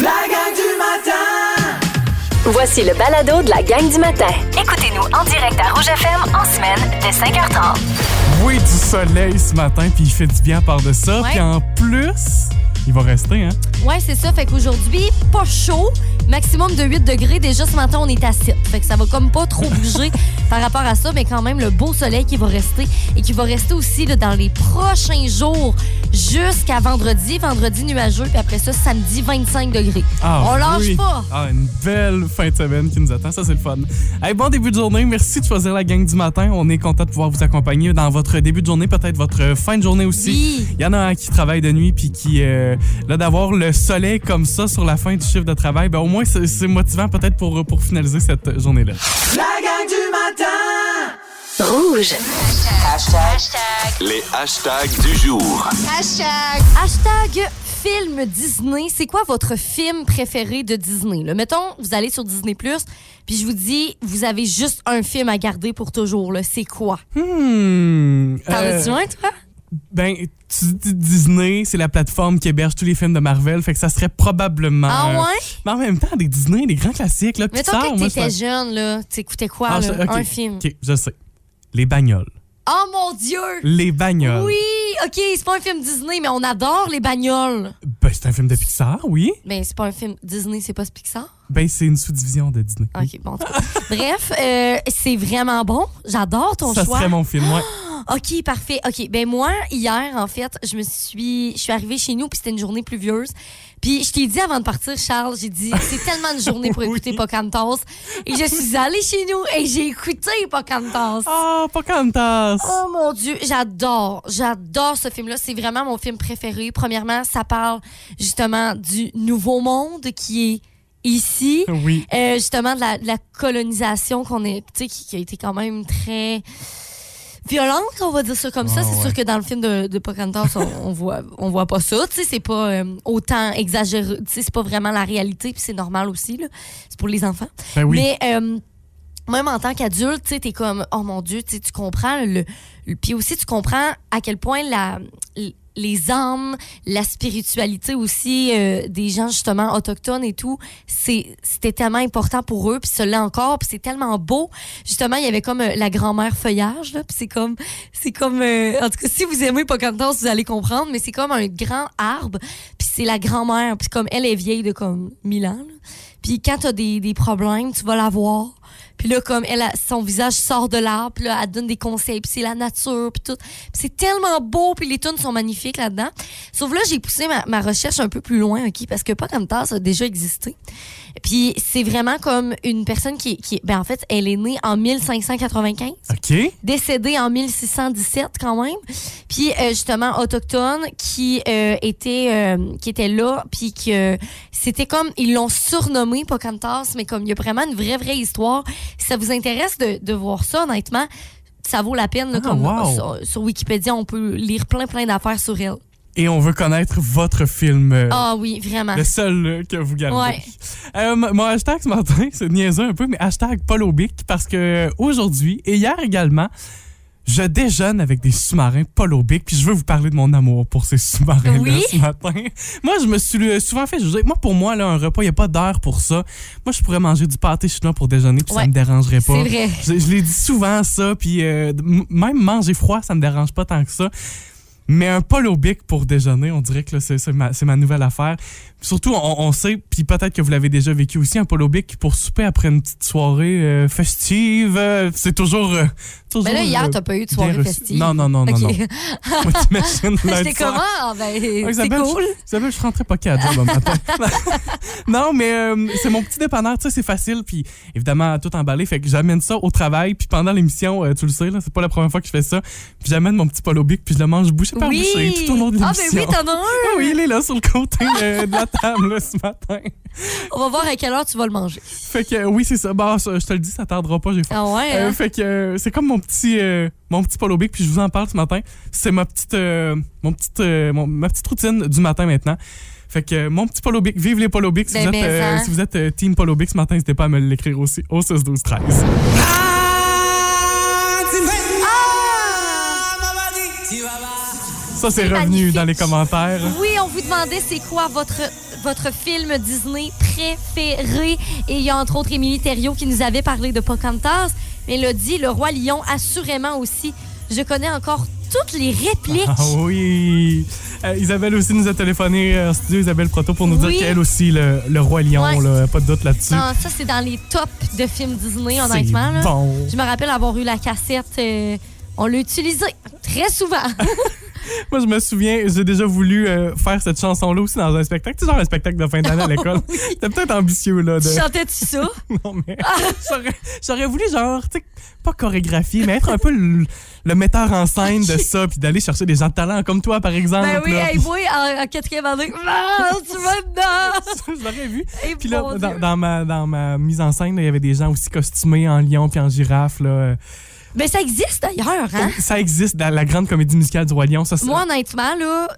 La gang du matin! Voici le balado de la gang du matin. Écoutez-nous en direct à Rouge FM en semaine dès 5h30. Oui, du soleil ce matin, puis il fait du bien par de ça. Puis en plus, il va rester, hein? Ouais, c'est ça. Fait qu'aujourd'hui, pas chaud. Maximum de 8 degrés. Déjà, ce matin, on est à 7. Fait que ça va comme pas trop bouger par rapport à ça, mais quand même, le beau soleil qui va rester et qui va rester aussi là, dans les prochains jours jusqu'à vendredi. Vendredi nuageux, puis après ça, samedi, 25 degrés. on lâche oui. pas. Ah, une belle fin de semaine qui nous attend. Ça, c'est le fun. Hey, bon début de journée. Merci de choisir la gang du matin. On est content de pouvoir vous accompagner dans votre début de journée, peut-être votre fin de journée aussi. Oui. Il y en a qui travaillent de nuit, puis qui, euh, là, d'avoir le soleil comme ça sur la fin du chiffre de travail, ben, au moins, c'est motivant peut-être pour, pour finaliser cette journée-là. La gang du matin! Rouge. Les hashtags du jour. Hashtag film Disney. C'est quoi votre film préféré de Disney? Là? Mettons, vous allez sur Disney+, puis je vous dis, vous avez juste un film à garder pour toujours. là. C'est quoi? Hmm. T'en euh, as-tu un, toi? Ben, tu dis Disney, c'est la plateforme qui héberge tous les films de Marvel, fait que ça serait probablement. Ah ouais? Mais en même temps, des Disney, des grands classiques, là. Pixar, que moi, t'étais je- jeune, là, t'écoutais quoi, Ah, là? Un film? Ok, je sais. Les bagnoles. Oh mon Dieu! Les bagnoles. Oui! OK, c'est pas un film Disney, mais on adore les bagnoles. Ben, c'est un film de Pixar, oui. Mais c'est pas un film Disney, c'est pas ce Pixar? Ben, c'est une sous-division de Disney. OK, bon. Bref, euh, c'est vraiment bon. J'adore ton ça choix. serait mon film, ouais. OK, parfait. OK, ben moi, hier, en fait, je me suis... Je suis arrivée chez nous, puis c'était une journée pluvieuse. Puis je t'ai dit avant de partir, Charles, j'ai dit, c'est tellement une journée pour Oui. écouter Pocahontas. Et je suis allée chez nous et j'ai écouté Pocahontas. Ah, Pocahontas. Oh mon Dieu, j'adore, j'adore ce film-là. C'est vraiment mon film préféré. Premièrement, ça parle justement du nouveau monde qui est ici. Oui. Euh, justement, de la, de la colonisation qu'on est, qui, qui a été quand même très violente, on va dire ça comme ça. Ah, C'est ouais. sûr que dans le film de, de Pocahontas, on, on voit, on voit pas ça. C'est pas euh, autant exagéré. C'est pas vraiment la réalité, puis c'est normal aussi. là. C'est pour les enfants. Ben oui. Mais euh, même en tant qu'adulte, tu comme, oh mon Dieu, tu comprends le, le- Puis aussi, tu comprends à quel point la, les âmes, la spiritualité aussi euh, des gens justement autochtones et tout, c'était tellement important pour eux, puis l'est encore, puis c'est tellement beau. Justement, il y avait comme euh, la grand-mère feuillage là, puis c'est comme c'est comme euh, en tout cas si vous aimez Pocahontas, vous allez comprendre, mais c'est comme un grand arbre, puis c'est la grand-mère, puis comme elle est vieille de comme 1000 ans. Puis quand t'as des, des problèmes, tu vas la voir. Puis là, comme elle, a- son visage sort de l'arbre, puis là, elle donne des conseils, puis c'est la nature, puis tout. C'est tellement beau, puis les tunes sont magnifiques là-dedans. Sauf là, j'ai poussé ma, ma recherche un peu plus loin, OK? Parce que pas comme ça a déjà existé. Puis c'est vraiment comme une personne qui, qui ben en fait, elle est née en 1595 OK. décédé en 1617 quand même. Puis euh, justement autochtone qui euh, était euh, qui était là puis que c'était comme ils l'ont surnommé Pocahontas mais comme il y a vraiment une vraie vraie histoire. Si ça vous intéresse de, de voir ça honnêtement, ça vaut la peine là, Ah, comme wow. sur, sur Wikipédia on peut lire plein plein d'affaires sur elle. Et on veut connaître votre film. euh, Ah oui, vraiment. Le seul euh, que vous gardez. Ouais. Euh, mon hashtag ce matin, c'est niaiseux un peu, mais hashtag Polo Bic, parce que aujourd'hui et hier également, je déjeune avec des sous-marins Polo Bic, puis je veux vous parler de mon amour pour ces sous-marins-là Oui. ce matin. Moi, je me suis euh, souvent fait juger. Moi, pour moi, là, un repas, il n'y a pas d'heure pour ça. Moi, je pourrais manger du pâté chinois pour déjeuner, puis Ouais. ça me dérangerait pas. C'est vrai. Je, je l'ai dit souvent, ça, puis euh, même manger froid, ça me dérange pas tant que ça. Mais un polo bic pour déjeuner, on dirait que ma, c'est ma nouvelle affaire. Surtout, on, on sait, puis peut-être que vous l'avez déjà vécu aussi, un polo bic pour souper après une petite soirée euh, festive, euh, c'est toujours, euh, toujours. Mais là hier euh, t'as pas eu de soirée festive. Non, non, non, non, Ok. non. Lundi J'étais comment? ben c'est Isabelle, cool. Je, Isabelle, je rentrais pas qu'à job matin. non, mais c'est mon petit dépanneur, tu sais, c'est facile, puis évidemment, tout emballé. Fait que j'amène ça au travail, puis pendant l'émission, tu le sais, là, c'est pas la première fois que je fais ça. Puis j'amène mon petit polo bic, puis je le mange bouchée par Oui. bouchée tout au long de Ah l'émission. ben oui, t'en as un. Ah oui, il est là sur le côté de la table là, ce matin. On va voir à quelle heure tu vas le manger. Fait que oui, c'est ça. Bah, je te le dis, ça tardera pas, j'ai faim. Ah ouais. Euh, hein? fait que euh, c'est comme mon petit euh, mon petit polo puis je vous en parle ce matin. C'est ma petite euh, mon petite euh, mon- ma petite routine du matin maintenant. Fait que euh, mon petit polo bic, vive les polo bic. Si, Ben, vous êtes, ben, euh, ça. si vous êtes euh, team polo bic ce matin, n'hésitez pas à me l'écrire aussi au 6 12 13. Ça c'est revenu magnifique. dans les commentaires. Oui, on vous demandait c'est quoi votre votre film Disney préféré. Et il y a entre autres Émilie Thériault qui nous avait parlé de Pocahontas. Mélodie, Le Roi Lion, assurément aussi. Je connais encore toutes les répliques. Ah oui! Euh, Isabelle aussi nous a téléphoné euh, en studio, Isabelle Proto, pour nous Oui. dire qu'elle aussi, le, le Roi Lion, Ouais. là, pas de doute là-dessus. Non, ça, c'est dans les tops de films Disney, honnêtement. là. bon. Je me rappelle avoir eu la cassette. euh, on l'a utilisée très souvent. Moi, je me souviens, j'ai déjà voulu euh, faire cette chanson-là aussi dans un spectacle. Tu sais, genre un spectacle de fin d'année à l'école. C'était peut-être ambitieux, là. De... Tu chantais-tu ça? Non, mais j'aurais- j'aurais voulu, genre, tu sais, pas chorégraphier, mais être un peu le, le metteur en scène de ça, puis d'aller chercher des gens de talent comme toi, par exemple. Ben oui, là. hey boy, en, en quatrième année. Ah, tu vas dedans! je l'aurais vu. Hey, Puis là, dans, ma, dans ma mise en scène, il y avait des gens aussi costumés en lion puis en girafe. Là. Euh, Ben, ça existe d'ailleurs, hein? Ça existe dans la grande comédie musicale du Roi Lion. Ça, c'est- Moi, honnêtement, là,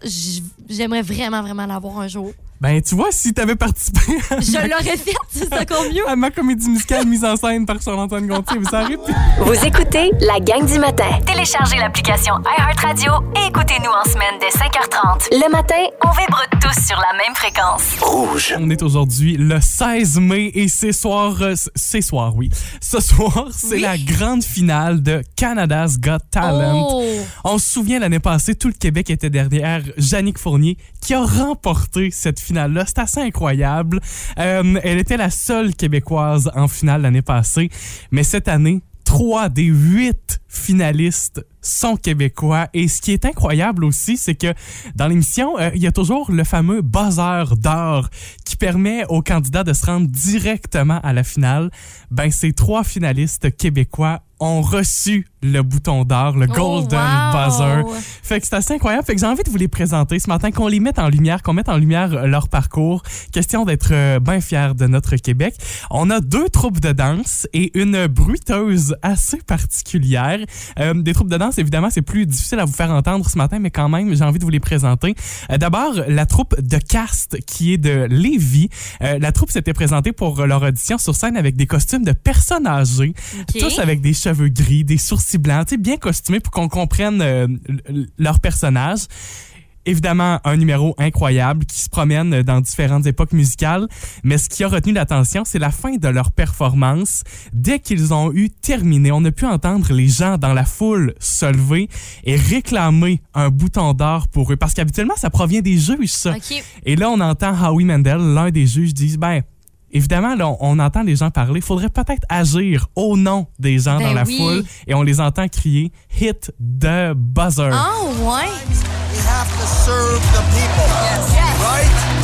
j'aimerais vraiment, vraiment l'avoir un jour. Ben, tu vois, si t'avais participé à, Je l'aurais fait, c'est encore mieux. à ma comédie musicale mise en scène par Charles-Antoine Gontier, vous pu- Vous écoutez la gang du matin. Téléchargez l'application iHeartRadio et écoutez-nous en semaine dès 5h30. Le matin, on vibre tous sur la même fréquence. Rouge. On est aujourd'hui le 16 mai et c'est soir, euh, c'est soir, oui. Ce soir, c'est Oui. la grande finale de Canada's Got Talent. Oh! On se souvient l'année passée, tout le Québec était derrière Jannick Fournier qui a remporté cette finale-là. C'est assez incroyable. Euh, elle était la seule Québécoise en finale l'année passée, mais cette année, trois des huit finalistes sont québécois. Et ce qui est incroyable aussi, c'est que dans l'émission, euh, il y a toujours le fameux buzzer d'or qui permet aux candidats de se rendre directement à la finale. Ben, ces trois finalistes québécois ont reçu le bouton d'or, le Golden Oh, wow! Buzzer. Fait que c'est assez incroyable. Fait que j'ai envie de vous les présenter ce matin, qu'on les mette en lumière, qu'on mette en lumière euh, leur parcours. Question d'être euh, bien fiers de notre Québec. On a deux troupes de danse et une bruiteuse assez particulière. Euh, des troupes de danse, évidemment, c'est plus difficile à vous faire entendre ce matin, mais quand même, j'ai envie de vous les présenter. Euh, D'abord, la troupe de Cast, qui est de Lévis. Euh, la troupe s'était présentée pour leur audition sur scène avec des costumes de personnes âgées, tous avec des cheveux gris, des sourcils blancs, tu sais, bien costumés pour qu'on comprenne euh, leur personnage. Évidemment, un numéro incroyable qui se promène dans différentes époques musicales, mais ce qui a retenu l'attention, c'est la fin de leur performance. Dès qu'ils ont eu terminé, on a pu entendre les gens dans la foule se lever et réclamer un bouton d'or pour eux, parce qu'habituellement, ça provient des juges, ça. Et là, on entend Howie Mandel, l'un des juges, dire ben. Évidemment, là, on, on entend les gens parler. Faudrait peut-être agir au nom des gens Ben dans la oui. foule et on les entend crier Hit the buzzer. Ah, ouais. We have to serve the people. Right?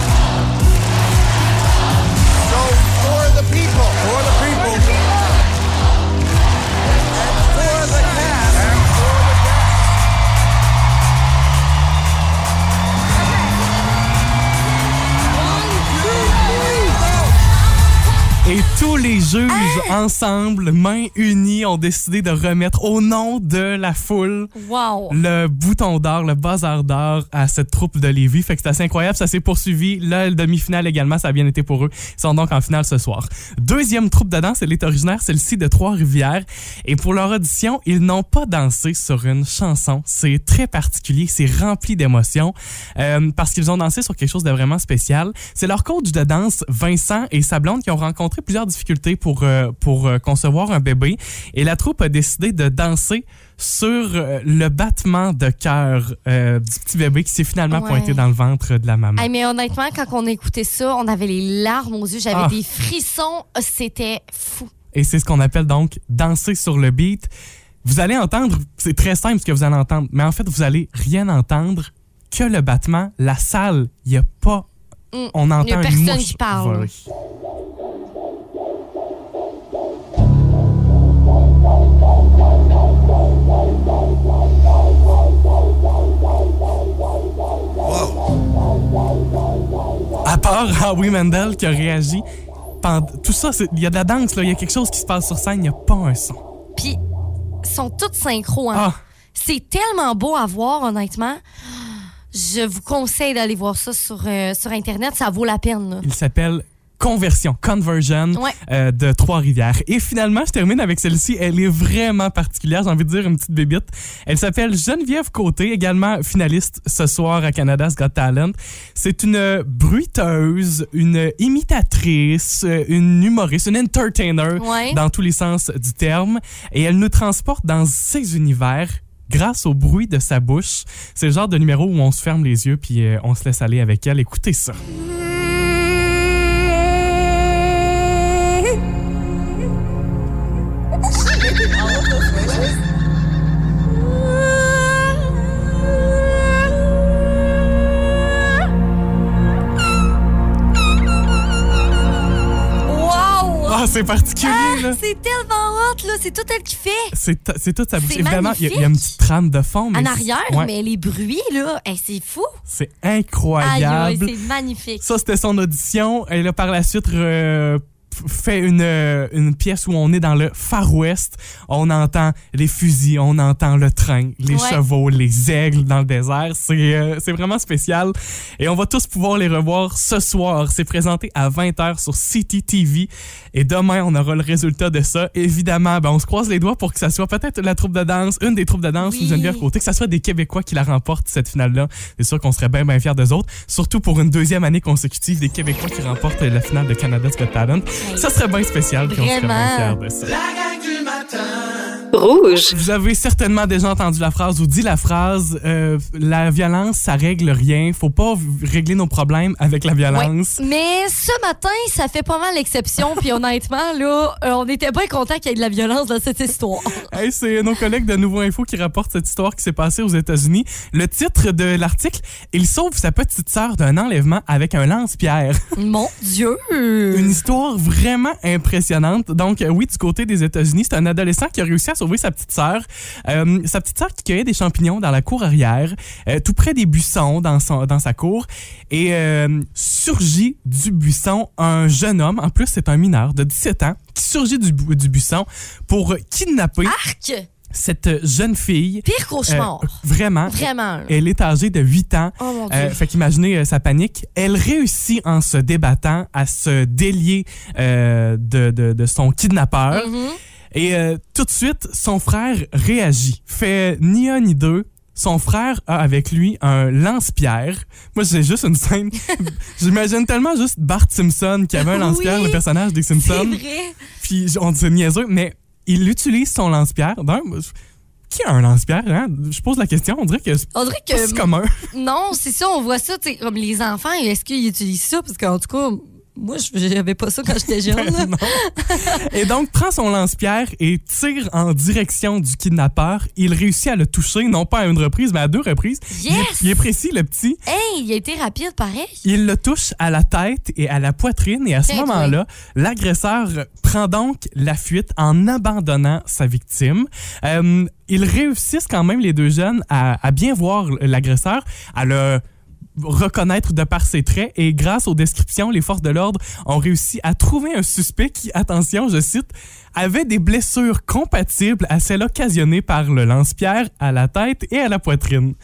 Et tous les juges ensemble, mains unies, ont décidé de remettre au nom de la foule Wow. le bouton d'or, le buzzer d'or à cette troupe de Lévis. Fait que c'est assez incroyable. Ça s'est poursuivi. La demi-finale également, ça a bien été pour eux. Ils sont donc en finale ce soir. Deuxième troupe de danse, elle est originaire, celle-ci de Trois-Rivières. Et pour leur audition, ils n'ont pas dansé sur une chanson. C'est très particulier. C'est rempli d'émotions euh, parce qu'ils ont dansé sur quelque chose de vraiment spécial. C'est leur coach de danse, Vincent et sa blonde, qui ont rencontré plusieurs difficultés pour, euh, pour euh, concevoir un bébé. Et la troupe a décidé de danser sur euh, le battement de cœur euh, du petit bébé qui s'est finalement Ouais. pointé dans le ventre de la maman. Hey, mais honnêtement, quand on écoutait ça, on avait les larmes aux yeux, j'avais Ah. des frissons, c'était fou. Et c'est ce qu'on appelle donc danser sur le beat. Vous allez entendre, c'est très simple ce que vous allez entendre, mais en fait, vous allez rien entendre que le battement. La salle, il n'y a pas. Mm. On entend Il y a une personne mouche qui parle. voler. Part Howie Mandel qui a réagi. pendant- Tout ça, il y a de la danse, il y a quelque chose qui se passe sur scène, il n'y a pas un son. Puis, ils sont toutes synchro. Hein? Ah, C'est tellement beau à voir, honnêtement. Je vous conseille d'aller voir ça sur, euh, sur Internet. Ça vaut la peine. là. il s'appelle Conversion, Conversion Ouais. euh, de Trois-Rivières. Et finalement, je termine avec celle-ci. Elle est vraiment particulière. J'ai envie de dire une petite bébite. Elle s'appelle Geneviève Côté, également finaliste ce soir à Canada's Got Talent. C'est une bruiteuse, une imitatrice, une humoriste, une entertainer Ouais. dans tous les sens du terme. Et elle nous transporte dans ses univers grâce au bruit de sa bouche. C'est le genre de numéro où on se ferme les yeux puis euh, on se laisse aller avec elle. Écoutez ça. Wow! c'est particulier, là. C'est tellement hot, là. C'est tout elle qui fait. C'est toute sa bouche. Évidemment, il y, a- il y a une petite trame de fond. Mais En arrière, ouais, mais les bruits, là, hey, c'est fou. C'est incroyable. aïe, c'est magnifique. Ça, c'était son audition. Elle a par la suite euh, fait une, euh, une pièce où on est dans le Far West. On entend les fusils, on entend le train, les Ouais. chevaux, les aigles dans le désert. C'est euh, c'est vraiment spécial. Et on va tous pouvoir les revoir ce soir. C'est présenté à 20h sur City TV. Et demain, on aura le résultat de ça. Évidemment, ben, on se croise les doigts pour que ça soit peut-être la troupe de danse, une des troupes de danse Oui. ou Geneviève Côté, que ça soit des Québécois qui la remportent cette finale-là. C'est sûr qu'on serait bien, bien fiers d'eux autres. Surtout pour une deuxième année consécutive, des Québécois qui remportent la finale de Canada's Got Talent. Ça serait bien spécial, puis on serait bien Vraiment. fiers de ça. La gang du matin. Rouge. Vous avez certainement déjà entendu la phrase ou dit la phrase euh, la violence, ça règle rien. Faut pas régler nos problèmes avec la violence. Mais ce matin, ça fait pas mal l'exception. Puis honnêtement, là, euh, on était bien content qu'il y ait de la violence dans cette histoire. Hey, c'est nos collègues de Nouveau Info qui rapportent cette histoire qui s'est passée aux États-Unis. Le titre de l'article Il sauve sa petite sœur d'un enlèvement avec un lance-pierre. Mon Dieu! Une histoire vraiment impressionnante. Donc, euh, oui, du côté des États-Unis, c'est un adolescent qui a réussi à sauver sa petite sœur. Euh, sa petite sœur qui cueillait des champignons dans la cour arrière, euh, tout près des buissons dans, son, dans sa cour. Et euh, surgit du buisson un jeune homme, en plus c'est un mineur de 17 ans, qui surgit du, du buisson pour kidnapper Arc! cette jeune fille. Pire cauchemar. Euh, vraiment. Vraiment. Elle est âgée de 8 ans. Oh mon Dieu. Euh, fait qu'imaginez euh, sa panique. Elle réussit en se débattant à se délier de, de, de son kidnappeur. Mhm. Et euh, tout de suite, son frère réagit. Fait ni un ni deux. Son frère a avec lui un lance-pierre. Moi, j'ai juste une scène. J'imagine tellement juste Bart Simpson qui avait un lance-pierre, Oui, le personnage des C'est Simpsons. vrai. Puis on dit niaiseux, mais il utilise son lance-pierre. Qui a un lance-pierre? Hein? Je pose la question, on dirait que c'est que. commun. Non, c'est ça, on voit ça, comme les enfants, est-ce qu'ils utilisent ça? Parce qu'en tout cas, moi, je- j'avais pas ça quand j'étais jeune. Non. Et donc, prend son lance-pierre et tire en direction du kidnappeur. Il réussit à le toucher, non pas à une reprise, mais à deux reprises. Il, est, Yes! il est précis, le petit. Hey, il a été rapide, pareil. Il le touche à la tête et à la poitrine. Et à ce moment-là, l'agresseur prend donc la fuite en abandonnant sa victime. Euh, ils réussissent quand même, les deux jeunes, à, à bien voir l'agresseur, à le reconnaître de par ses traits et grâce aux descriptions, les forces de l'ordre ont réussi à trouver un suspect qui, attention, je cite, avait des blessures compatibles à celles occasionnées par le lance-pierre à la tête et à la poitrine.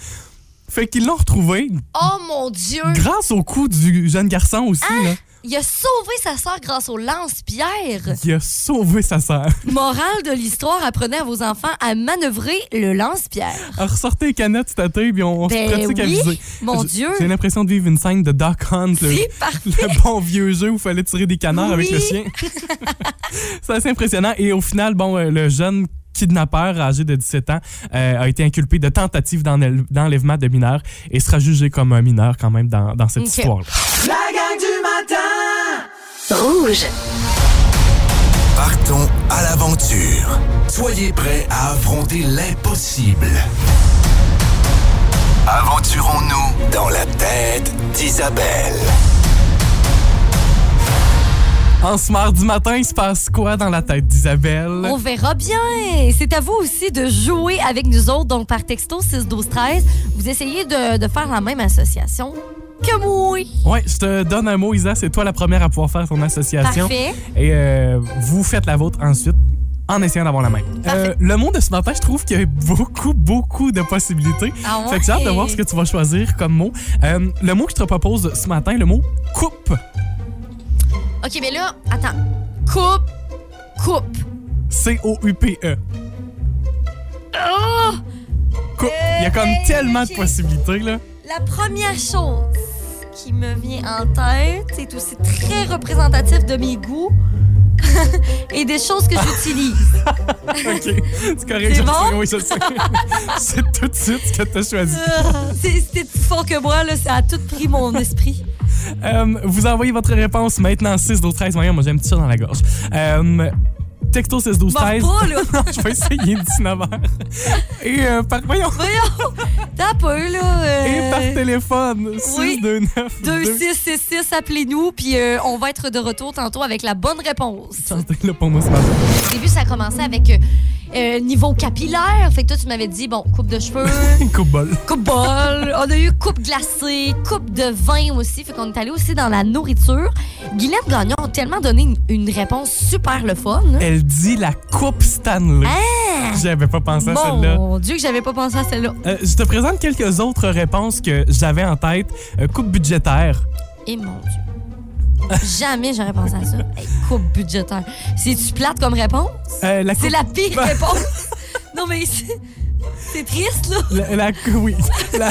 Fait qu'ils l'ont retrouvé Oh mon Dieu! grâce au coup du jeune garçon aussi. là. Il a sauvé sa sœur grâce au lance-pierre. Il a sauvé sa sœur. Morale de l'histoire, apprenez à vos enfants à manœuvrer le lance-pierre. Alors, ressortez les canettes cet été, puis on, on Ben se pratique à oui, viser. mon J- Dieu. J'ai l'impression de vivre une scène de Doc Hunt, le, le bon vieux jeu où il fallait tirer des canards avec le chien. C'est assez impressionnant. Et au final, bon, euh, le jeune kidnappeur âgé de 17 ans euh, a été inculpé de tentative d'enlève- d'enlèvement de mineurs et sera jugé comme un mineur quand même dans, dans cette Ok. histoire-là. La gang du. Rouge. Partons à l'aventure. Soyez prêts à affronter l'impossible. Aventurons-nous dans la tête d'Isabelle. En ce mardi matin, il se passe quoi dans la tête d'Isabelle? On verra bien. C'est à vous aussi de jouer avec nous autres. Donc, par texto 6 12 13 vous essayez de, de faire la même association que moi. Ouais, je te donne un mot, Isa. C'est toi la première à pouvoir faire ton association. Parfait. Et euh, vous faites la vôtre ensuite en essayant d'avoir la main. Euh, le mot de ce matin, je trouve qu'il y a beaucoup, beaucoup de possibilités. Ah Fait que j'ai hâte de ouais? voir ce que tu vas choisir comme mot. Euh, le mot que je te propose ce matin, le mot coupe. OK, mais là, attends. Coupe, coupe. C-O-U-P-E. Oh! Coupe. Il y a comme tellement de possibilités, là. La première chose qui me vient en tête, c'est aussi très représentatif de mes goûts et des choses que j'utilise. OK. C'est correct. C'est bon? Oui. C'est tout de suite ce que tu as choisi. C'est- C'était plus fort que moi, là. Ça a tout pris mon esprit. Euh, vous envoyez votre réponse maintenant 6 12 13 Voyons, moi j'ai un petit chat dans la gorge. Euh, texto 6 12 Mors 13 pas, là. je vais essayer 19 h Et euh, par voyons Voyons! T'as peu, là. euh, et par téléphone 6 oui. 2 9 2666, appelez-nous, puis euh, on va être de retour tantôt avec la bonne réponse. Chantez là pour moi ce matin. Au début, ça a commencé avec euh, niveau capillaire. Fait que toi, tu m'avais dit, bon, coupe de cheveux, Coupe bol. coupe bol. On a eu coupe glacée, coupe de vin aussi. Fait qu'on est allé aussi dans la nourriture. Guylaine Gagnon a tellement donné une, une réponse super le fun. hein. Elle dit la coupe Stanley. J'avais pas pensé à celle-là. Mon Dieu, que j'avais pas pensé à celle-là. Euh, je te présente quelques autres réponses que j'avais en tête. Euh, coupe budgétaire. Et mon Dieu. Jamais j'aurais pensé à ça. Hey, coupe budgétaire. C'est-tu plate comme réponse? Euh, la C'est la pire réponse. Non, mais c'est c'est triste, là. La, oui. La,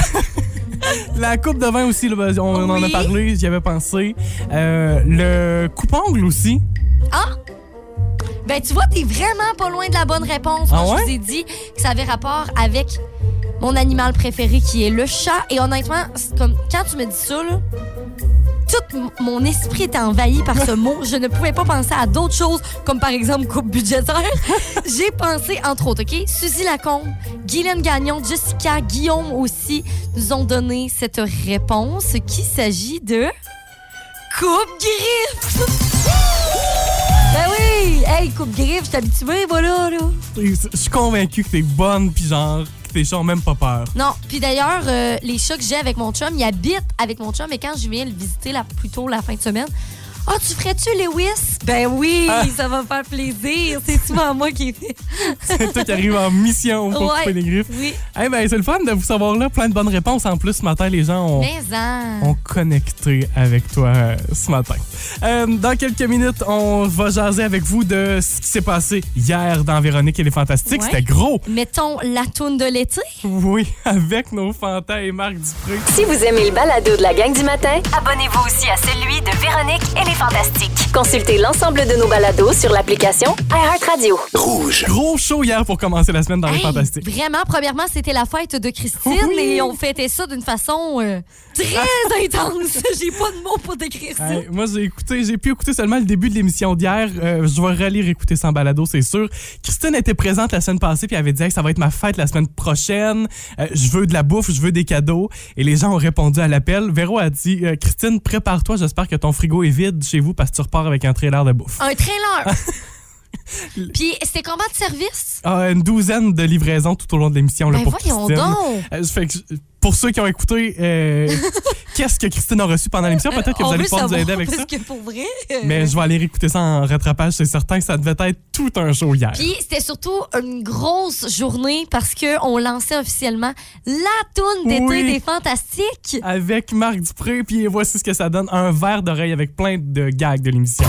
la coupe de vin aussi, là, ben, on, en a parlé, j'y avais pensé. Euh, le coupe-ongle aussi. Ben, tu vois, t'es vraiment pas loin de la bonne réponse. Ah Moi, ouais? je vous ai dit que ça avait rapport avec mon animal préféré qui est le chat. Et honnêtement, comme quand tu me dis ça, là, tout mon esprit était envahi par ce mot. Je ne pouvais pas penser à d'autres choses, comme par exemple coupe budgétaire. J'ai pensé, entre autres, OK? Suzy Lacombe, Guylaine Gagnon, Jessica, Guillaume aussi nous ont donné cette réponse qui s'agit de coupe griffe. Ben oui! Hey, coupe griffe, je suis habituée, voilà, là. Je suis convaincu que t'es bonne, puis genre, chats même pas peur. Non, puis d'ailleurs, euh, les chats que j'ai avec mon chum, ils habitent avec mon chum, et quand je viens le visiter plus tôt la fin de semaine, ah, tu ferais-tu Lewis? Ben oui, Ah. ça va me faire plaisir. C'est souvent moi qui fait. C'est toi qui arrive en mission pour Ouais. couper les griffes. Oui, Eh ben, c'est le fun de vous savoir là. Plein de bonnes réponses. En plus, ce matin, les gens ont, mais en. ont connecté avec toi euh, ce matin. Euh, dans quelques minutes, on va jaser avec vous de ce qui s'est passé hier dans Véronique et les Fantastiques. Ouais. C'était gros. Mettons la toune de l'été. Oui, avec nos fantas et Marc Dupré. Si vous aimez le balado de la gang du matin, abonnez-vous aussi à celui de Véronique et les Fantastiques. Consultez l'ensemble de nos balados sur l'application iHeartRadio. Rouge. Gros show hier pour commencer la semaine dans les Hey, Fantastiques. Vraiment, premièrement, c'était la fête de Christine Oui. et on fêtait ça d'une façon euh, très intense. J'ai pas de mots pour décrire ça. Hey, moi, j'ai écouté, j'ai pu écouter seulement le début de l'émission d'hier. Euh, je vais relire écouter sans balado, c'est sûr. Christine était présente la semaine passée puis elle avait dit Hey, ça va être ma fête la semaine prochaine. Euh, je veux de la bouffe, je veux des cadeaux. Et les gens ont répondu à l'appel. Véro a dit euh, Christine, prépare-toi. J'espère que ton frigo est vide chez vous parce que tu repars avec un trailer de bouffe. Un trailer. Puis c'était combien de services? Ah, une douzaine de livraisons tout au long de l'émission là, Ben pour voyons donc. Euh, fait que je- pour ceux qui ont écouté, euh, qu'est-ce que Christine a reçu pendant l'émission? Peut-être que On vous allez pouvoir nous aider avec parce ça. que pour vrai. euh, Mais je vais aller réécouter ça en rattrapage, c'est certain que ça devait être tout un show hier. Puis c'était surtout une grosse journée parce que on lançait officiellement la toune d'été Oui. des fantastiques. Avec Marc Dupré, puis voici ce que ça donne un verre d'oreille avec plein de gags de l'émission.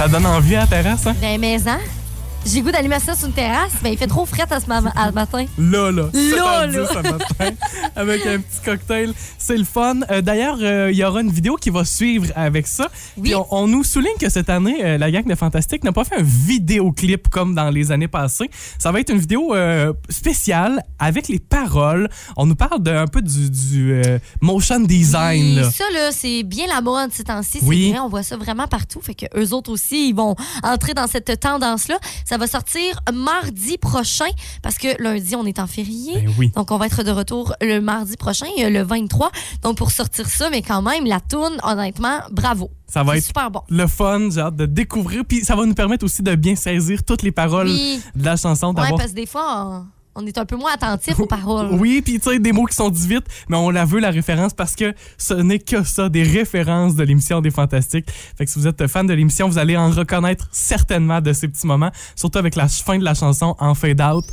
Ça donne envie à la terrasse, hein? Ben mais hein? J'ai goût d'allumer ça sur une terrasse, mais il fait trop fret à ce ma- à ce matin. Là, là. Là, 7h10 là. ce matin, avec un petit cocktail. C'est le fun. Euh, D'ailleurs, euh, il y aura une vidéo qui va suivre avec ça. Oui. Puis on, on nous souligne que cette année, euh, la gang de Fantastique n'a pas fait un vidéoclip comme dans les années passées. Ça va être une vidéo spéciale avec les paroles. On nous parle de, un peu du, du, motion design. Là. ça, là, c'est bien la mode ces temps-ci. Oui. C'est vrai, on voit ça vraiment partout. Fait que eux autres aussi, ils vont entrer dans cette tendance-là. Ça va sortir mardi prochain parce que lundi, on est en férié. Ben oui. Donc, on va être de retour le mardi prochain, euh, le 23. Donc, pour sortir ça, mais quand même, la toune, honnêtement, bravo. Ça va être super bon. le fun, j'ai hâte de découvrir. Puis ça va nous permettre aussi de bien saisir toutes les paroles Oui. de la chanson, d'avoir parce que des fois, on est un peu moins attentif aux paroles. Oui, puis tu sais, des mots qui sont dits vite, mais on la veut, la référence, parce que ce n'est que ça, des références de l'émission des Fantastiques. Fait que si vous êtes fan de l'émission, vous allez en reconnaître certainement de ces petits moments, surtout avec la fin de la chanson en fade out.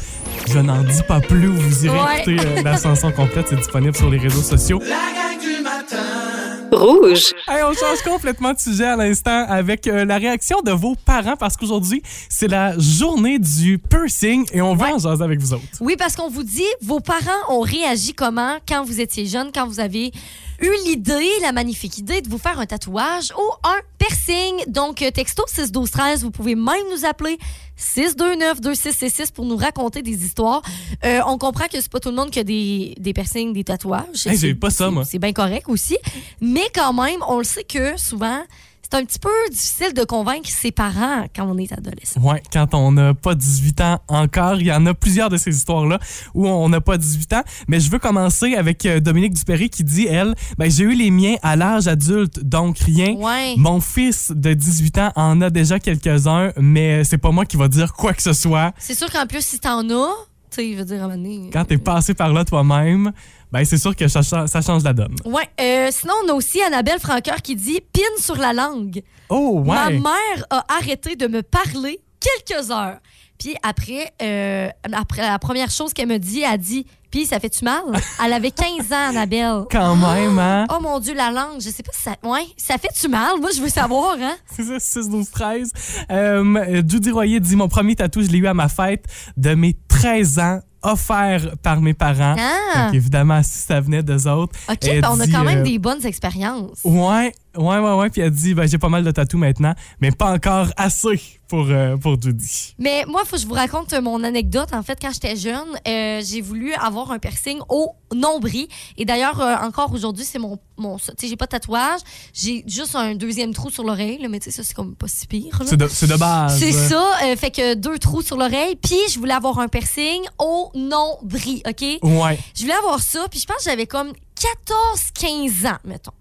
Je n'en dis pas plus, vous irez Ouais. écouter euh, la chanson complète, c'est disponible sur les réseaux sociaux. La gang du matin. Rouge. Hey, on change complètement de sujet à l'instant avec euh, la réaction de vos parents parce qu'aujourd'hui, c'est la journée du piercing et on va en jaser avec vous autres. Oui, parce qu'on vous dit, vos parents ont réagi comment quand vous étiez jeune, quand vous avez eu l'idée, la magnifique idée de vous faire un tatouage ou un piercing. Donc, euh, texto 61213, vous pouvez même nous appeler 629-2666 pour nous raconter des histoires. Euh, on comprend que c'est pas tout le monde qui a des, des piercings, des tatouages. Hey, j'ai C'est- pas ça, moi. C'est bien correct aussi. Mais quand même, on le sait que souvent, c'est un petit peu difficile de convaincre ses parents quand on est adolescent. Ouais, quand on n'a pas 18 ans encore, il y en a plusieurs de ces histoires-là où on n'a pas 18 ans. Mais je veux commencer avec euh, Dominique Dupéry qui dit, elle, ben, j'ai eu les miens à l'âge adulte, donc rien. Ouais. Mon fils de 18 ans en a déjà quelques-uns, mais c'est pas moi qui va dire quoi que ce soit. C'est sûr qu'en plus, si t'en as, tu sais, je veux dire, à Quand t'es passé par là toi-même, ben c'est sûr que ça, cha- ça change la donne. Ouais. euh, sinon, on a aussi Annabelle Franqueur qui dit pine sur la langue. Oh, Ma ouais. mère a arrêté de me parler quelques heures. Puis après, euh, après la première chose qu'elle me dit, elle a dit Puis ça fait-tu mal? Elle avait 15 ans, Annabelle. Quand même, hein? Oh mon Dieu, la langue, je sais pas si ça. Ouais, ça fait-tu mal? Moi, je veux savoir, hein? C'est ça, 6, 12, 13. Euh, Judy Royer dit Mon premier tatou, je l'ai eu à ma fête de mes 13 ans, offert par mes parents. Ah. Donc, évidemment, si ça venait d'eux autres. OK, ben, on a quand même euh, des bonnes expériences. Ouais, ouais, ouais, ouais. Puis elle dit ben, J'ai pas mal de tatous maintenant, mais pas encore assez pour, euh, pour Judy. Mais moi, il faut que je vous raconte mon anecdote. En fait, quand j'étais jeune, euh, j'ai voulu avoir un piercing au nombril. Et d'ailleurs, euh, encore aujourd'hui, c'est mon. mon tu sais, j'ai pas de tatouage. J'ai juste un deuxième trou sur l'oreille. Mais tu sais, ça, c'est comme pas si pire. C'est de, de base. C'est ça. euh, fait que deux trous sur l'oreille. Puis, je voulais avoir un piercing au nombril, OK? Ouais. Je voulais avoir ça. Puis, je pense que j'avais comme 14-15 ans, mettons.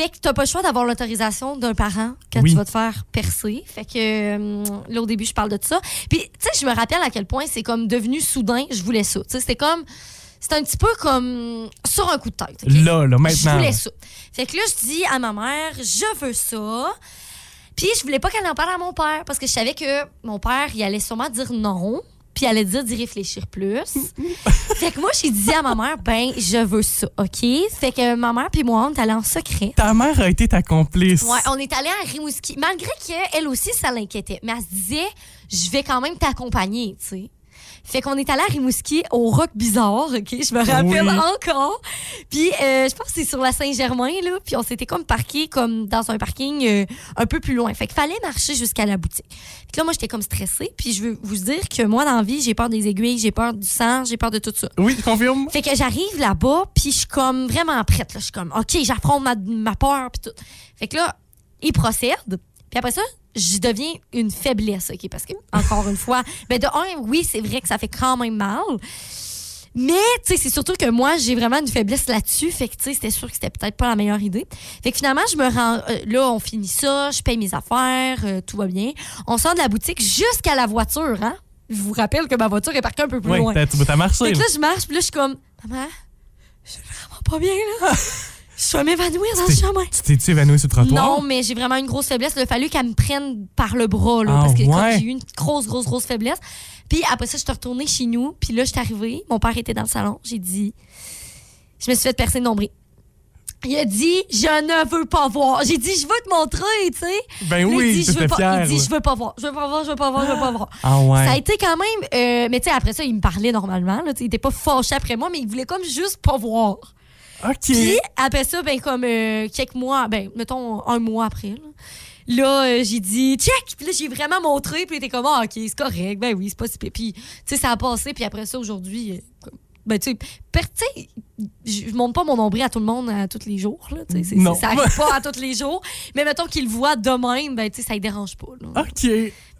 Fait que t'as pas le choix d'avoir l'autorisation d'un parent quand Oui. tu vas te faire percer. Fait que euh, là, au début, je parle de ça. Puis, tu sais, je me rappelle à quel point c'est comme devenu soudain, je voulais ça. Tu sais, c'était comme. C'était un petit peu comme sur un coup de tête. Là, là, Je maintenant. voulais ça. Fait que là, je dis à ma mère, je veux ça. Puis je voulais pas qu'elle en parle à mon père parce que je savais que mon père, il allait sûrement dire non. Puis il allait dire d'y réfléchir plus. fait que moi, j'ai dit à ma mère, ben, je veux ça, OK? Fait que ma mère puis moi, on est allés en secret. Ta mère a été ta complice. Ouais, on est allé à Rimouski. Malgré qu'elle aussi, ça l'inquiétait. Mais elle se disait, je vais quand même t'accompagner, tu sais. Fait qu'on est allé à Rimouski au Rock Bizarre, OK? Je me rappelle Oui. encore. Puis euh, je pense que c'est sur la Saint-Germain, là. Puis on s'était comme parqué comme dans un parking euh, un peu plus loin. Fait qu'il fallait marcher jusqu'à la boutique. Puis là, moi, j'étais comme stressée. Puis je veux vous dire que moi, dans la vie, j'ai peur des aiguilles, j'ai peur du sang, j'ai peur de tout ça. Oui, je confirme. Fait que j'arrive là-bas, puis je suis comme vraiment prête. Là. Je suis comme, OK, j'affronte ma, ma peur, puis tout. Fait que là, il procède. Puis après ça, je deviens une faiblesse, OK? Parce que, encore une fois, ben de un, oui, c'est vrai que ça fait quand même mal. Mais, tu sais, c'est surtout que moi, j'ai vraiment une faiblesse là-dessus. Fait que, tu sais, c'était sûr que c'était peut-être pas la meilleure idée. Fait que finalement, je me rends. euh, là, on finit ça, je paye mes affaires, euh, tout va bien. On sort de la boutique jusqu'à la voiture, hein? Je vous rappelle que ma voiture est parquée un peu plus Oui, loin. t'as, t'as marché. Fait que là. là, je marche, puis là, je suis comme, maman, je suis vraiment pas bien, là. Je vais m'évanouir dans le chemin. Tu t'es-tu évanoui sur le trottoir? Non, mais j'ai vraiment une grosse faiblesse. Il a fallu qu'elle me prenne par le bras, là, Ah, parce que ouais? j'ai eu une grosse, grosse, grosse faiblesse. Puis après ça, je suis retournée chez nous, puis là, je suis arrivée. Mon père était dans le salon. J'ai dit, je me suis fait percer le nombril. Il a dit, je ne veux pas voir. J'ai dit, je veux te montrer, tu sais. Ben oui, il dit, je veux pas. fière. Il dit, je veux pas voir. Je veux pas voir, je veux pas voir, je veux pas voir. Ah ouais. Ça a été quand même. euh, mais tu sais, après ça, il me parlait normalement. Là, il était pas fâché après moi, mais il voulait comme juste pas voir. OK. Puis après ça, ben comme euh, quelques mois, ben mettons un mois après, là, là, euh, j'ai dit check. Puis là, j'ai vraiment montré. Puis il était comme ah, ok, c'est correct. Ben oui, c'est pas si. Puis tu sais, ça a passé. Puis après ça, aujourd'hui, euh, ben tu sais, je montre pas mon nombril à tout le monde à tous les jours. Là, tu sais, ça arrive pas à tous les jours. Mais mettons qu'il le voit de même, ben tu sais, ça ne dérange pas. là. OK.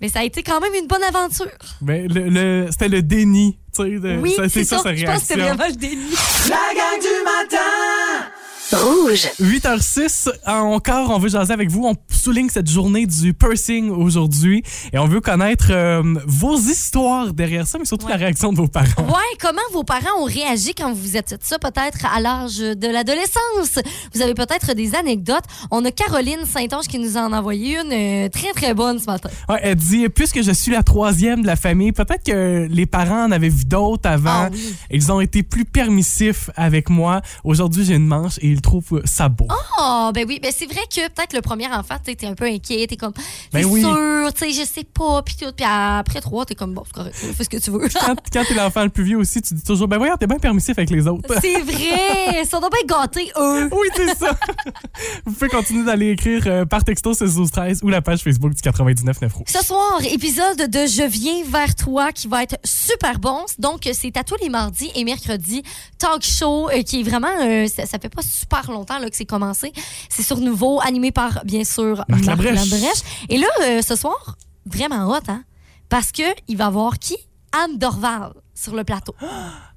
Mais ça a été quand même une bonne aventure. Ben, le, le- c'était le déni. Tu sais, de- Oui, ça- c'est ça. sa Je pense que c'était réaction. vraiment le déni. La gang du matin. Rouge. Rouge. 8h06, encore, on veut jaser avec vous. On souligne cette journée du piercing aujourd'hui et on veut connaître euh, vos histoires derrière ça, mais surtout Ouais. la réaction de vos parents. Ouais, comment vos parents ont réagi quand vous êtes ça, peut-être à l'âge de l'adolescence? Vous avez peut-être des anecdotes. On a Caroline Saint-Onge qui nous en a envoyé une euh, très, très bonne ce matin. Ouais, elle dit, puisque je suis la troisième de la famille, peut-être que les parents en avaient vu d'autres avant. Ah oui. Ils ont été plus permissifs avec moi. Aujourd'hui, j'ai une manche et ils trouvent ça beau. Oh, ben oui, ben c'est vrai que peut-être le premier enfant, tu un peu inquiet, t'es comme, Ben oui. sûr, tu sais, je sais pas, puis tout. Puis après trois, t'es comme, bon, c'est correct, fais ce que tu veux. Quand, quand t'es l'enfant le plus vieux aussi, tu dis toujours, ben voyons, t'es bien permissif avec les autres. c'est vrai, ça doit bien gâter eux. Oui, c'est ça. Vous pouvez continuer d'aller écrire euh, par texto 16 12 13 ou la page Facebook du 99 9 rouge. Ce soir, épisode de Je viens vers toi qui va être super bon. Donc, c'est à tous les mardis et mercredis. Talk show euh, qui est vraiment, euh, ça, ça fait pas super longtemps là, que c'est commencé. C'est sur Nouveau, animé par, bien sûr, Marc Labrèche. Et là, euh, ce soir, vraiment hot, hein? Parce que il va y avoir qui? Anne Dorval sur le plateau.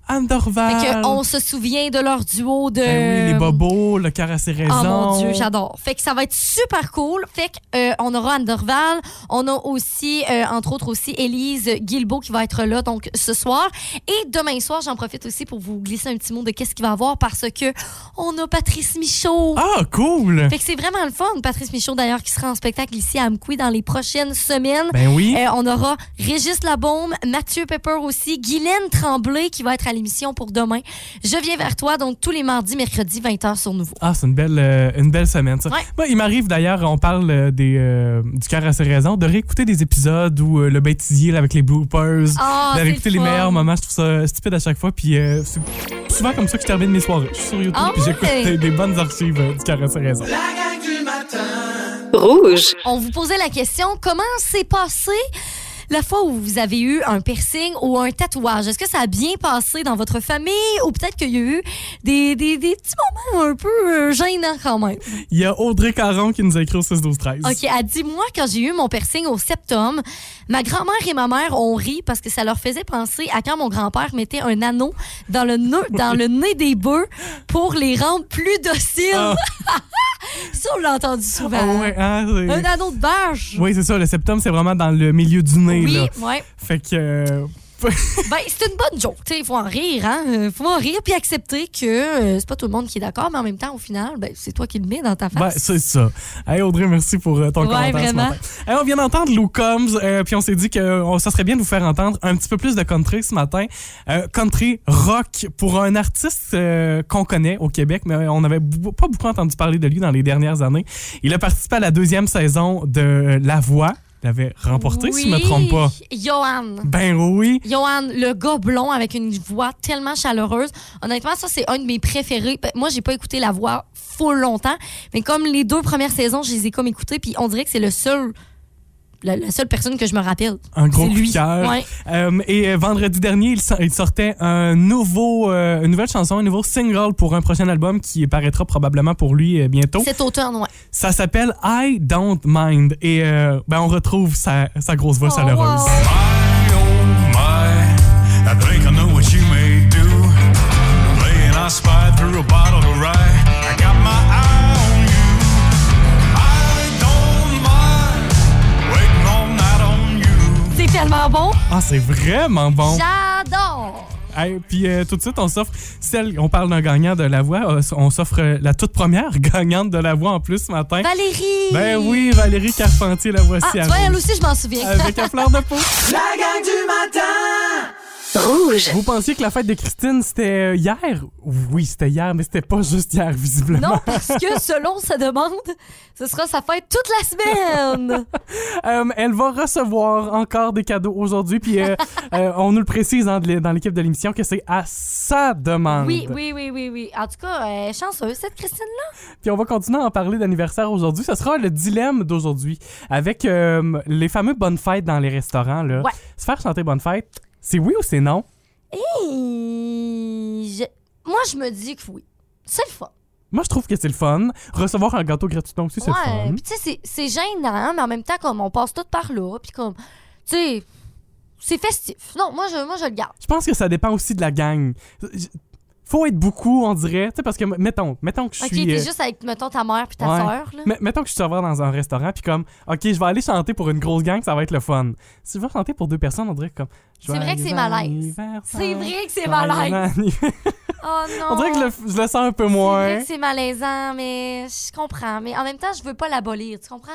Anne Dorval. Fait que on se souvient de leur duo de... Ben oui, les bobos, le cœur à ses raisons. Oh mon Dieu, j'adore. Fait que ça va être super cool. Fait que euh, on aura Anne Dorval, on a aussi euh, entre autres aussi Élise Guilbeault qui va être là donc ce soir et demain soir, j'en profite aussi pour vous glisser un petit mot de qu'est-ce qu'il va y avoir parce que on a Patrice Michaud. Ah, cool. Fait que c'est vraiment le fun. Patrice Michaud d'ailleurs qui sera en spectacle ici à Amqui dans les prochaines semaines. Ben oui. Euh, on aura Régis Labaume, Mathieu Pepper aussi, Guylaine Tremblay qui va être à l'émission pour demain. Je viens vers toi donc tous les mardis, mercredis 20h sur Nouveau. Ah, c'est une belle, euh, une belle semaine, ça. Ouais. Moi, il m'arrive d'ailleurs, on parle euh, des, euh, du cœur à ses raisons, de réécouter des épisodes où euh, le bêtisier là, avec les bloopers, Ah, de réécouter le les fun. meilleurs moments. Je trouve ça stupide à chaque fois. Puis euh, c'est souvent comme ça que je termine mes soirées. Je suis sur YouTube Ah puis j'écoute ouais? des, des bonnes archives euh, du cœur à ses raisons. La gang du matin. Rouge. On vous posait la question comment s'est passé la fois où vous avez eu un piercing ou un tatouage? Est-ce que ça a bien passé dans votre famille ou peut-être qu'il y a eu des, des, des petits moments un peu euh, gênants quand même? Il y a Audrey Caron qui nous a écrit au 6 12 13 OK, elle dit Moi, quand j'ai eu mon piercing au septum, ma grand-mère et ma mère ont ri parce que ça leur faisait penser à quand mon grand-père mettait un anneau dans le nez, dans le nez des bœufs pour les rendre plus dociles. Ah. ça, on l'a entendu souvent. Ah ouais, hein, Un anneau de vache. Oui, c'est ça. Le septum, c'est vraiment dans le milieu du nez. Oui, Là. ouais. Fait que. euh, Ben, c'est une bonne joke. Il faut en rire, hein? Euh, faut en rire puis accepter que euh, c'est pas tout le monde qui est d'accord, mais en même temps, au final, ben, c'est toi qui le mets dans ta Ben, face. c'est ça. Hey Audrey, merci pour euh, ton Ouais, commentaire ce vraiment. matin. Hey, on vient d'entendre Lou Combs, euh, puis on s'est dit que ça serait bien de vous faire entendre un petit peu plus de country ce matin. Country rock pour un artiste qu'on connaît au Québec, mais on n'avait pas beaucoup entendu parler de lui dans les dernières années. Il a participé à la deuxième saison de La Voix. Il avait remporté, si je me Oui, trompe pas. Johan. Ben oui. Johan, le gars blond avec une voix tellement chaleureuse. Honnêtement, ça, c'est un de mes préférés. Ben, Moi, j'ai pas écouté la voix full longtemps, mais comme les deux premières saisons, je les ai comme écoutées, puis on dirait que c'est le seul. La, la seule personne que je me rappelle. Un gros coup de cœur. Ouais. Euh, et euh, vendredi dernier, il, so- il sortait un nouveau, euh, une nouvelle chanson, un nouveau single pour un prochain album qui paraîtra probablement pour lui bientôt. Cet automne, ouais. Ça s'appelle I Don't Mind et ben on retrouve sa, sa grosse voix Oh, chaleureuse. wow. Tellement bon. Ah, c'est vraiment bon. J'adore. Hey, puis euh, tout de suite, on s'offre celle, on parle d'un gagnant de la voix, euh, on s'offre euh, la toute première gagnante de la voix en plus ce matin. Valérie. Ben oui, Valérie Carpentier, la voici Ah, à tu vois, elle aussi, je m'en souviens. Avec un fleur de peau. La gang du matin. Rouge. Vous pensiez que la fête de Christine, c'était euh, hier? Oui, c'était hier, mais c'était pas juste hier, visiblement. Non, parce que selon sa demande, ce sera sa fête toute la semaine. Euh, elle va recevoir encore des cadeaux aujourd'hui, puis euh, euh, on nous le précise hein, dans l'équipe de l'émission que c'est à sa demande. Oui, oui, oui, oui, oui. En tout cas, chanceuse, cette Christine-là. Puis on va continuer à en parler d'anniversaire aujourd'hui. Ce sera le dilemme d'aujourd'hui avec les fameux bonnes fêtes dans les restaurants. Là. Ouais. Se faire chanter bonne fête, c'est oui ou c'est non? Et je- Moi, je me dis que oui. C'est le fun. Moi, je trouve que c'est le fun. Recevoir un gâteau gratuitement aussi, c'est le Ouais, fun. puis tu sais, c'est- c'est gênant, mais en même temps, comme on passe tout par là, puis comme, tu sais, c'est festif. Non, moi, je, moi, je le garde. Je pense que ça dépend aussi de la gang. Faut être beaucoup, on dirait. Tu sais, parce que, mettons, mettons que je Ok, suis. t'es euh, juste avec, mettons, ta mère puis ta ouais. soeur, là. Mettons que je suis serveur dans un restaurant, puis comme, OK, je vais aller chanter pour une grosse gang, ça va être le fun. Si je vais chanter pour deux personnes, on dirait que comme. C'est vrai que c'est malaise. C'est vrai que c'est malaise. Oh non. on dirait que je le, je le sens un peu C'est vrai moins. que c'est malaisant, mais je comprends. Mais en même temps, je veux pas l'abolir, tu comprends?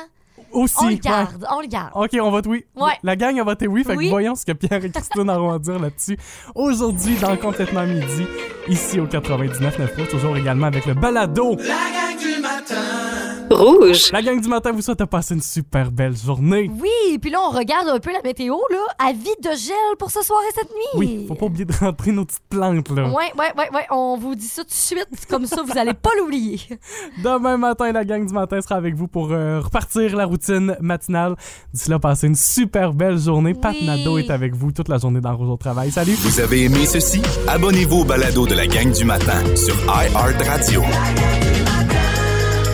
Aussi. On le ouais. garde, on le garde. OK, on vote oui. Ouais. La gang a voté oui, fait Oui. que voyons ce que Pierre et Christine auront à dire là-dessus. Aujourd'hui, dans Complètement Midi, ici au 99.9, toujours également avec le balado. La gang du matin. Rouge. La gang du matin vous souhaite de passer une super belle journée. Oui, puis là, on regarde un peu la météo, là. Avis de gel pour ce soir et cette nuit. Oui, faut pas oublier de rentrer nos petites plantes, là. Ouais, ouais, ouais, ouais. On vous dit ça tout de suite, comme ça, vous allez pas l'oublier. Demain matin, la gang du matin sera avec vous pour euh, repartir la routine matinale. D'ici là, passez une super belle journée. Pat. Nadeau est avec vous toute la journée dans Rouge au travail. Salut! Vous avez aimé ceci? Abonnez-vous au balado de la gang du matin sur iHeartRadio.